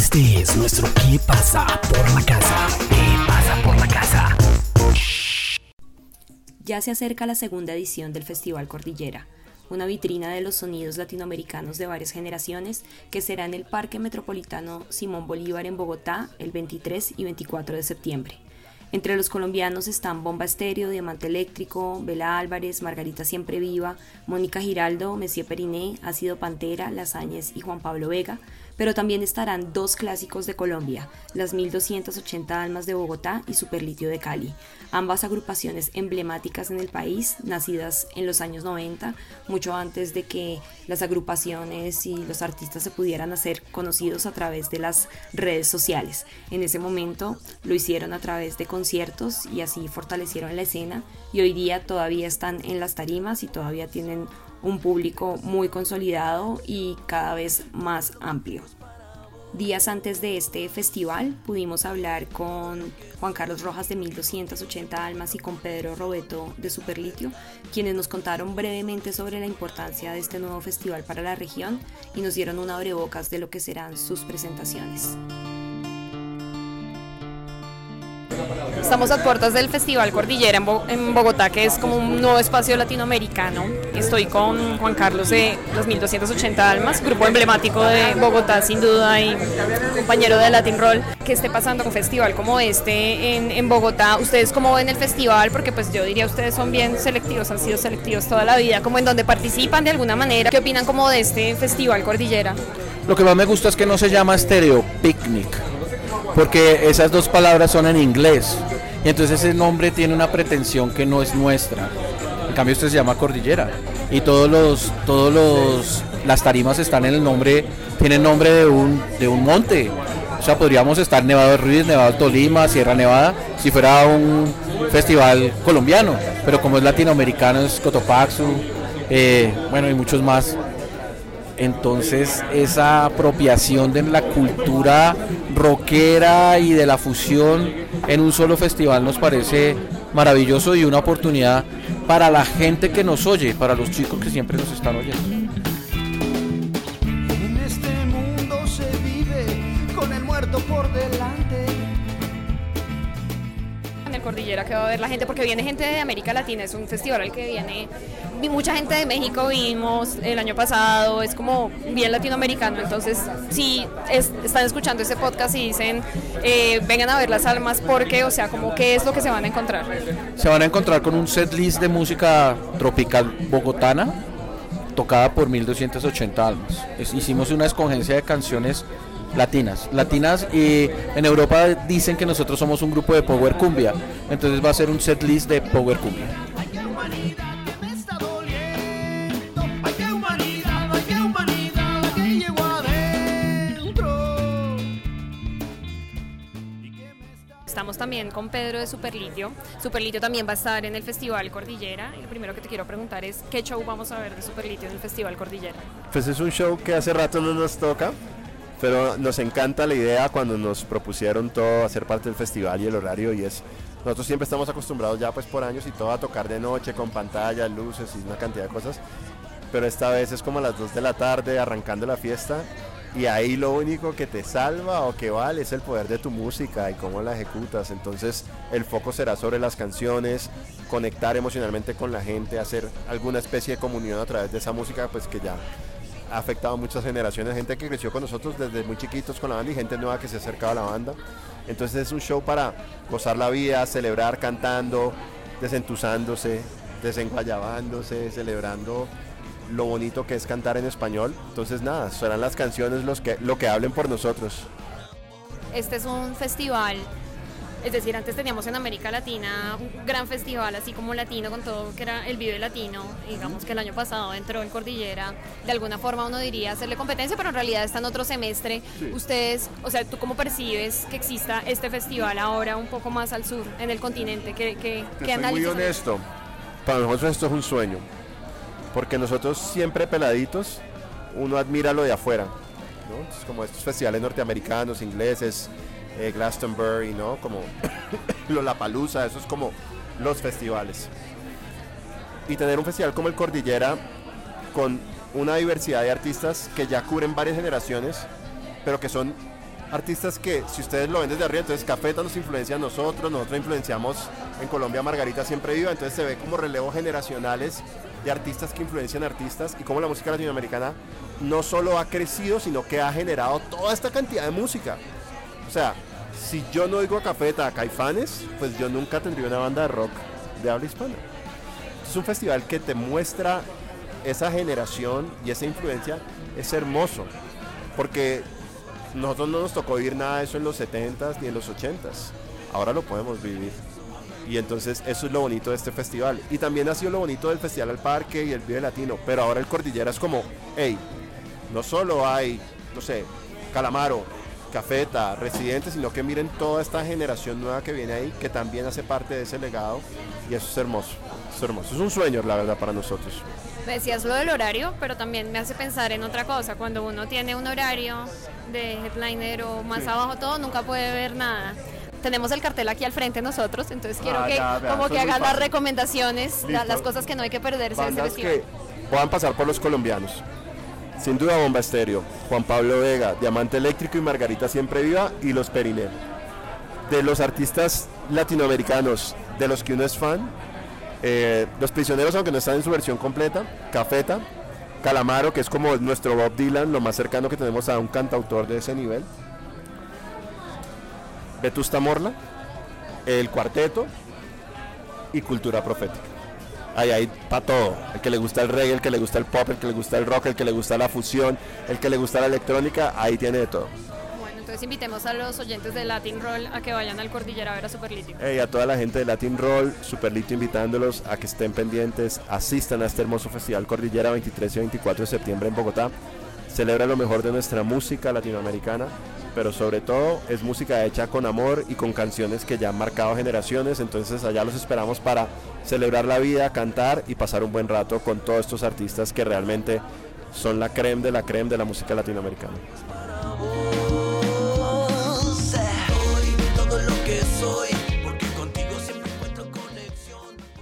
Este es nuestro ¿Qué pasa por la casa? ¿Qué pasa por la casa? Ya se acerca la segunda edición del Festival Cordillera, una vitrina de los sonidos latinoamericanos de varias generaciones que será en el Parque Metropolitano Simón Bolívar en Bogotá el 23 y 24 de septiembre. Entre los colombianos están Bomba Estéreo, Diamante Eléctrico, Bela Álvarez, Margarita Siempre Viva, Mónica Giraldo, Messier Periné, Ácido Pantera, Lasañez y Juan Pablo Vega, pero también estarán dos clásicos de Colombia, las 1280 Almas de Bogotá y Superlitio de Cali, ambas agrupaciones emblemáticas en el país, nacidas en los años 90, mucho antes de que las agrupaciones y los artistas se pudieran hacer conocidos a través de las redes sociales. En ese momento lo hicieron a través de conciertos y así fortalecieron la escena y hoy día todavía están en las tarimas y todavía tienen un público muy consolidado y cada vez más amplio. Días antes de este festival pudimos hablar con Juan Carlos Rojas de 1280 Almas y con Pedro Robeto de Superlitio, quienes nos contaron brevemente sobre la importancia de este nuevo festival para la región y nos dieron un abrebocas de lo que serán sus presentaciones. Estamos a puertas del Festival Cordillera en, Bogotá, que es como un nuevo espacio latinoamericano. Estoy con Juan Carlos de 2280 Almas, grupo emblemático de Bogotá sin duda y compañero de Latin Roll. ¿Qué esté pasando con un festival como este en, en, Bogotá? ¿Ustedes cómo ven el festival? Porque pues yo diría ustedes son bien selectivos, han sido selectivos toda la vida, como en donde participan de alguna manera. ¿Qué opinan como de este Festival Cordillera? Lo que más me gusta es que no se llama Stereo Picnic porque esas dos palabras son en inglés. Y entonces ese nombre tiene una pretensión que no es nuestra. En cambio esto se llama Cordillera. Y todos los, todos los, las tarimas están en el nombre, tienen nombre de un, de un monte. O sea, podríamos estar Nevado de Ruiz, Nevado Tolima, Sierra Nevada, si fuera un festival colombiano. Pero como es latinoamericano, es Cotopaxu, eh, bueno, y muchos más. Entonces esa apropiación de la cultura rockera y de la fusión en un solo festival nos parece maravilloso y una oportunidad para la gente que nos oye, para los chicos que siempre nos están oyendo. En este Cordillera que va a ver la gente, porque viene gente de América Latina, es un festival al que viene mucha gente de México, vimos el año pasado, es como bien latinoamericano, entonces si están escuchando este podcast y dicen, eh, vengan a ver las almas, porque, o sea, como qué es lo que se van a encontrar. Se van a encontrar con un set list de música tropical bogotana, tocada por 1280 almas. hicimos una escogencia de canciones latinas. Latinas y en Europa dicen que nosotros somos un grupo de Power Cumbia. Entonces va a ser un set list de Power Cumbia. Estamos también con Pedro de Superlitio. Superlitio también va a estar en el Festival Cordillera. Y lo primero que te quiero preguntar es, ¿qué show vamos a ver de Superlitio en el Festival Cordillera? Pues es un show que hace rato no nos toca pero nos encanta la idea cuando nos propusieron todo hacer parte del festival y el horario y es nosotros siempre estamos acostumbrados ya pues por años y todo a tocar de noche con pantallas, luces y una cantidad de cosas, pero esta vez es como a las 2 de la tarde arrancando la fiesta y ahí lo único que te salva o que vale es el poder de tu música y cómo la ejecutas. Entonces el foco será sobre las canciones, conectar emocionalmente con la gente, hacer alguna especie de comunión a través de esa música pues que ya ha afectado a muchas generaciones, gente que creció con nosotros desde muy chiquitos con la banda y gente nueva que se ha acercado a la banda. Entonces es un show para gozar la vida, celebrar cantando, desentusándose, desenguayabándose, celebrando lo bonito que es cantar en español. Entonces nada, serán las canciones los que, lo que hablen por nosotros. Este es un festival es decir, antes teníamos en América Latina un gran festival así como latino con todo que era el Vive Latino. Digamos que el año pasado entró en Cordillera. De alguna forma uno diría hacerle competencia, pero en realidad está en otro semestre. Ustedes, o sea, ¿tú cómo percibes que exista este festival ahora un poco más al sur, en el continente? ¿Qué, qué, qué Muy honesto. Para nosotros esto es un sueño. Porque nosotros siempre peladitos, uno admira lo de afuera. ¿no? como estos festivales norteamericanos, ingleses, eh, Glastonbury, ¿no? Como Lollapalooza, eso es como los festivales. Y tener un festival como el Cordillera con una diversidad de artistas que ya cubren varias generaciones, pero que son artistas que, si ustedes lo ven desde arriba, entonces Cafeta nos influencia a nosotros, nosotros influenciamos en Colombia Margarita Siempre Viva, entonces se ve como relevos generacionales de artistas que influencian artistas y como la música latinoamericana no solo ha crecido, sino que ha generado toda esta cantidad de música. O sea, si yo no oigo a Cafeta, a Caifanes, pues yo nunca tendría una banda de rock de habla hispana. Es un festival que te muestra esa generación y esa influencia. Es hermoso, porque nosotros no nos tocó vivir nada de eso en los 70s ni en los 80s. Ahora lo podemos vivir. Y entonces eso es lo bonito de este festival. Y también ha sido lo bonito del Festival al Parque y el Vive Latino. Pero ahora el Cordillera es como, hey, no solo hay, no sé, Calamaro, Cafeta, Residentes, sino que miren toda esta generación nueva que viene ahí, que también hace parte de ese legado. Y eso es hermoso, es hermoso. Es un sueño, la verdad, para nosotros. Me decías lo del horario, pero también me hace pensar en otra cosa. Cuando uno tiene un horario de headliner o más abajo todo, nunca puede ver nada. Tenemos el cartel aquí al frente nosotros, entonces quiero Ah, que ya, como que hagan las recomendaciones, la- las cosas que no hay que perderse de ese festival. que puedan pasar por los colombianos. Sin duda Bomba Estéreo, Juan Pablo Vega, Diamante Eléctrico y Margarita Siempre Viva y Los Periné. De los artistas latinoamericanos de los que uno es fan, eh, Los Prisioneros, aunque no están en su versión completa, Cafeta, Calamaro, que es como nuestro Bob Dylan, lo más cercano que tenemos a un cantautor de ese nivel, Vetusta Morla, El Cuarteto y Cultura Profética. Ahí hay para todo. El que le gusta el reggae, el que le gusta el pop, el que le gusta el rock, el que le gusta la fusión, el que le gusta la electrónica, ahí tiene de todo. Bueno, entonces invitemos a los oyentes de Latin Roll a que vayan al Cordillera a ver a Superlítico. Hey, a toda la gente de Latin Roll, Superlito invitándolos a que estén pendientes, asistan a este hermoso festival Cordillera 23 y 24 de septiembre en Bogotá. Celebra lo mejor de nuestra música latinoamericana, pero sobre todo es música hecha con amor y con canciones que ya han marcado generaciones, entonces allá los esperamos para celebrar la vida, cantar y pasar un buen rato con todos estos artistas que realmente son la creme de la creme de la música latinoamericana.